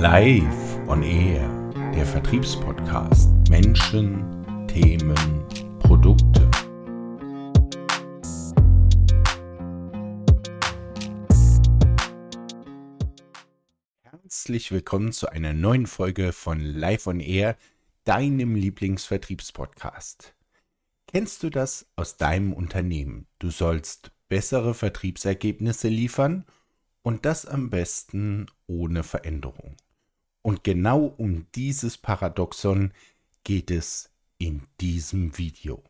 Live on Air, der Vertriebspodcast. Menschen, Themen, Produkte. Herzlich willkommen zu einer neuen Folge von Live on Air, deinem Lieblingsvertriebspodcast. Kennst du das aus deinem Unternehmen? Du sollst bessere Vertriebsergebnisse liefern und das am besten ohne Veränderung. Und genau um dieses Paradoxon geht es in diesem Video.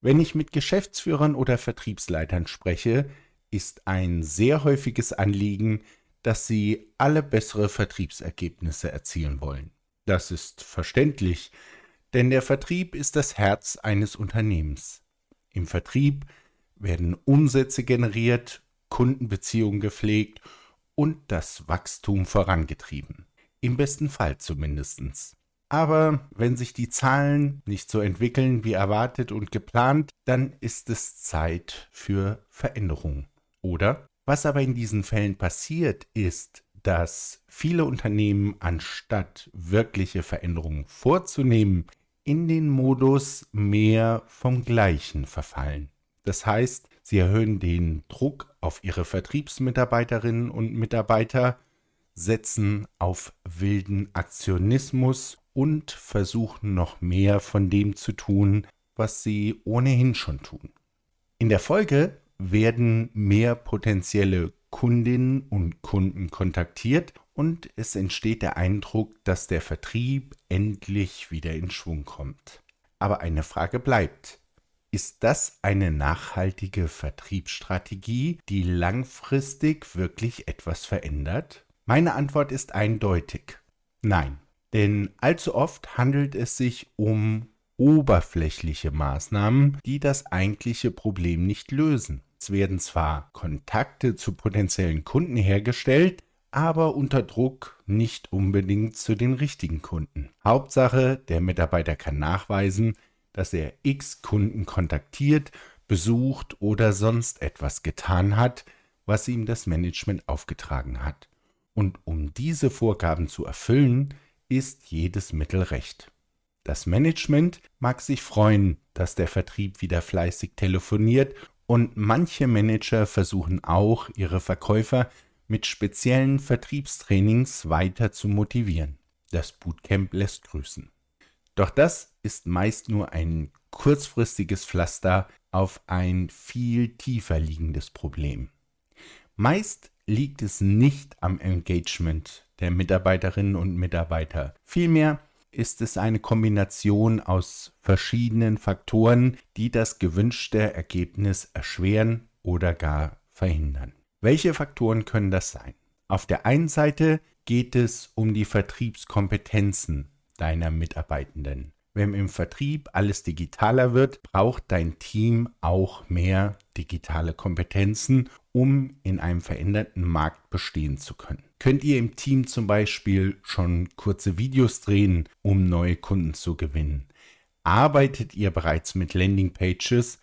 Wenn ich mit Geschäftsführern oder Vertriebsleitern spreche, ist ein sehr häufiges Anliegen, dass sie alle bessere Vertriebsergebnisse erzielen wollen. Das ist verständlich, denn der Vertrieb ist das Herz eines Unternehmens. Im Vertrieb werden Umsätze generiert, Kundenbeziehungen gepflegt und das Wachstum vorangetrieben. Im besten Fall zumindest. Aber wenn sich die Zahlen nicht so entwickeln wie erwartet und geplant, dann ist es Zeit für Veränderung. Oder? Was aber in diesen Fällen passiert, ist, dass viele Unternehmen anstatt wirkliche Veränderungen vorzunehmen, in den Modus mehr vom Gleichen verfallen. Das heißt, sie erhöhen den Druck auf ihre Vertriebsmitarbeiterinnen und Mitarbeiter, setzen auf wilden Aktionismus und versuchen noch mehr von dem zu tun, was sie ohnehin schon tun. In der Folge werden mehr potenzielle Kundinnen und Kunden kontaktiert und es entsteht der Eindruck, dass der Vertrieb endlich wieder in Schwung kommt. Aber eine Frage bleibt. Ist das eine nachhaltige Vertriebsstrategie, die langfristig wirklich etwas verändert? Meine Antwort ist eindeutig. Nein. Denn allzu oft handelt es sich um oberflächliche Maßnahmen, die das eigentliche Problem nicht lösen. Es werden zwar Kontakte zu potenziellen Kunden hergestellt, aber unter Druck nicht unbedingt zu den richtigen Kunden. Hauptsache, der Mitarbeiter kann nachweisen, dass er x Kunden kontaktiert, besucht oder sonst etwas getan hat, was ihm das Management aufgetragen hat. Und um diese Vorgaben zu erfüllen, ist jedes Mittel recht. Das Management mag sich freuen, dass der Vertrieb wieder fleißig telefoniert und manche Manager versuchen auch, ihre Verkäufer mit speziellen Vertriebstrainings weiter zu motivieren. Das Bootcamp lässt grüßen. Doch das ist meist nur ein kurzfristiges Pflaster auf ein viel tiefer liegendes Problem. Meist liegt es nicht am Engagement der Mitarbeiterinnen und Mitarbeiter. Vielmehr ist es eine Kombination aus verschiedenen Faktoren, die das gewünschte Ergebnis erschweren oder gar verhindern. Welche Faktoren können das sein? Auf der einen Seite geht es um die Vertriebskompetenzen deiner Mitarbeitenden. Wenn im Vertrieb alles digitaler wird, braucht dein Team auch mehr digitale Kompetenzen, um in einem veränderten Markt bestehen zu können. Könnt ihr im Team zum Beispiel schon kurze Videos drehen, um neue Kunden zu gewinnen? Arbeitet ihr bereits mit Landingpages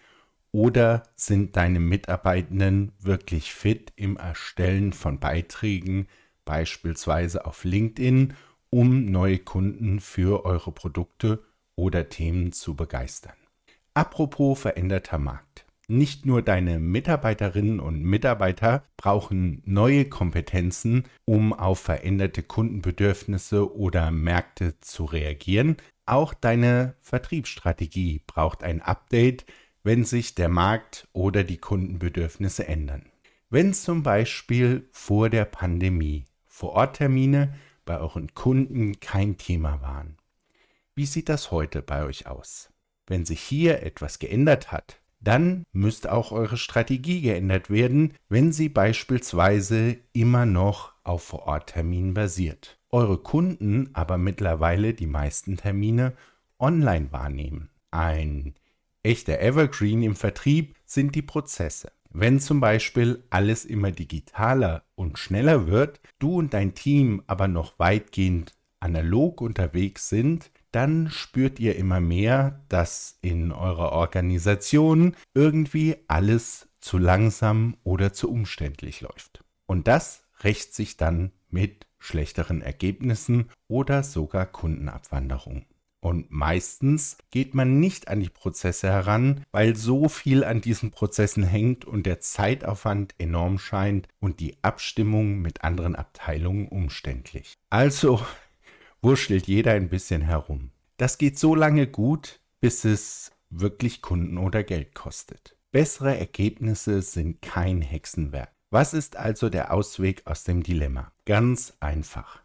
oder sind deine Mitarbeitenden wirklich fit im Erstellen von Beiträgen, beispielsweise auf LinkedIn um neue Kunden für eure Produkte oder Themen zu begeistern. Apropos veränderter Markt. Nicht nur deine Mitarbeiterinnen und Mitarbeiter brauchen neue Kompetenzen, um auf veränderte Kundenbedürfnisse oder Märkte zu reagieren, auch deine Vertriebsstrategie braucht ein Update, wenn sich der Markt oder die Kundenbedürfnisse ändern. Wenn zum Beispiel vor der Pandemie Vororttermine bei euren Kunden kein Thema waren. Wie sieht das heute bei euch aus? Wenn sich hier etwas geändert hat, dann müsste auch eure Strategie geändert werden, wenn sie beispielsweise immer noch auf Vorortterminen basiert. Eure Kunden aber mittlerweile die meisten Termine online wahrnehmen. Ein echter Evergreen im Vertrieb sind die Prozesse. Wenn zum Beispiel alles immer digitaler und schneller wird, du und dein Team aber noch weitgehend analog unterwegs sind, dann spürt ihr immer mehr, dass in eurer Organisation irgendwie alles zu langsam oder zu umständlich läuft. Und das rächt sich dann mit schlechteren Ergebnissen oder sogar Kundenabwanderung. Und meistens geht man nicht an die Prozesse heran, weil so viel an diesen Prozessen hängt und der Zeitaufwand enorm scheint und die Abstimmung mit anderen Abteilungen umständlich. Also wurschtelt jeder ein bisschen herum. Das geht so lange gut, bis es wirklich Kunden oder Geld kostet. Bessere Ergebnisse sind kein Hexenwerk. Was ist also der Ausweg aus dem Dilemma? Ganz einfach.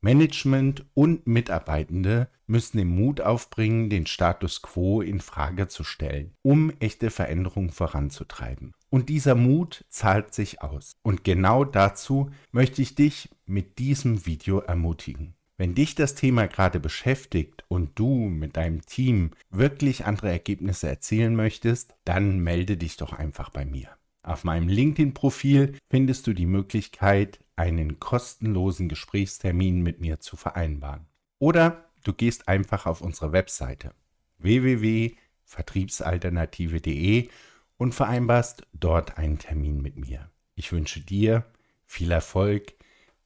Management und Mitarbeitende müssen den Mut aufbringen, den Status quo in Frage zu stellen, um echte Veränderungen voranzutreiben. Und dieser Mut zahlt sich aus. Und genau dazu möchte ich dich mit diesem Video ermutigen. Wenn dich das Thema gerade beschäftigt und du mit deinem Team wirklich andere Ergebnisse erzielen möchtest, dann melde dich doch einfach bei mir. Auf meinem LinkedIn-Profil findest du die Möglichkeit, einen kostenlosen Gesprächstermin mit mir zu vereinbaren. Oder du gehst einfach auf unsere Webseite www.vertriebsalternative.de und vereinbarst dort einen Termin mit mir. Ich wünsche dir viel Erfolg,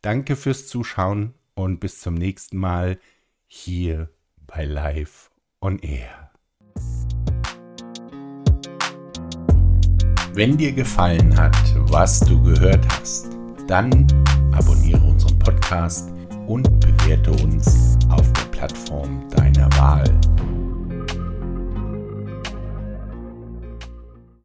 danke fürs Zuschauen und bis zum nächsten Mal hier bei Live on Air. Wenn dir gefallen hat, was du gehört hast, dann abonniere unseren Podcast und bewerte uns auf der Plattform deiner Wahl.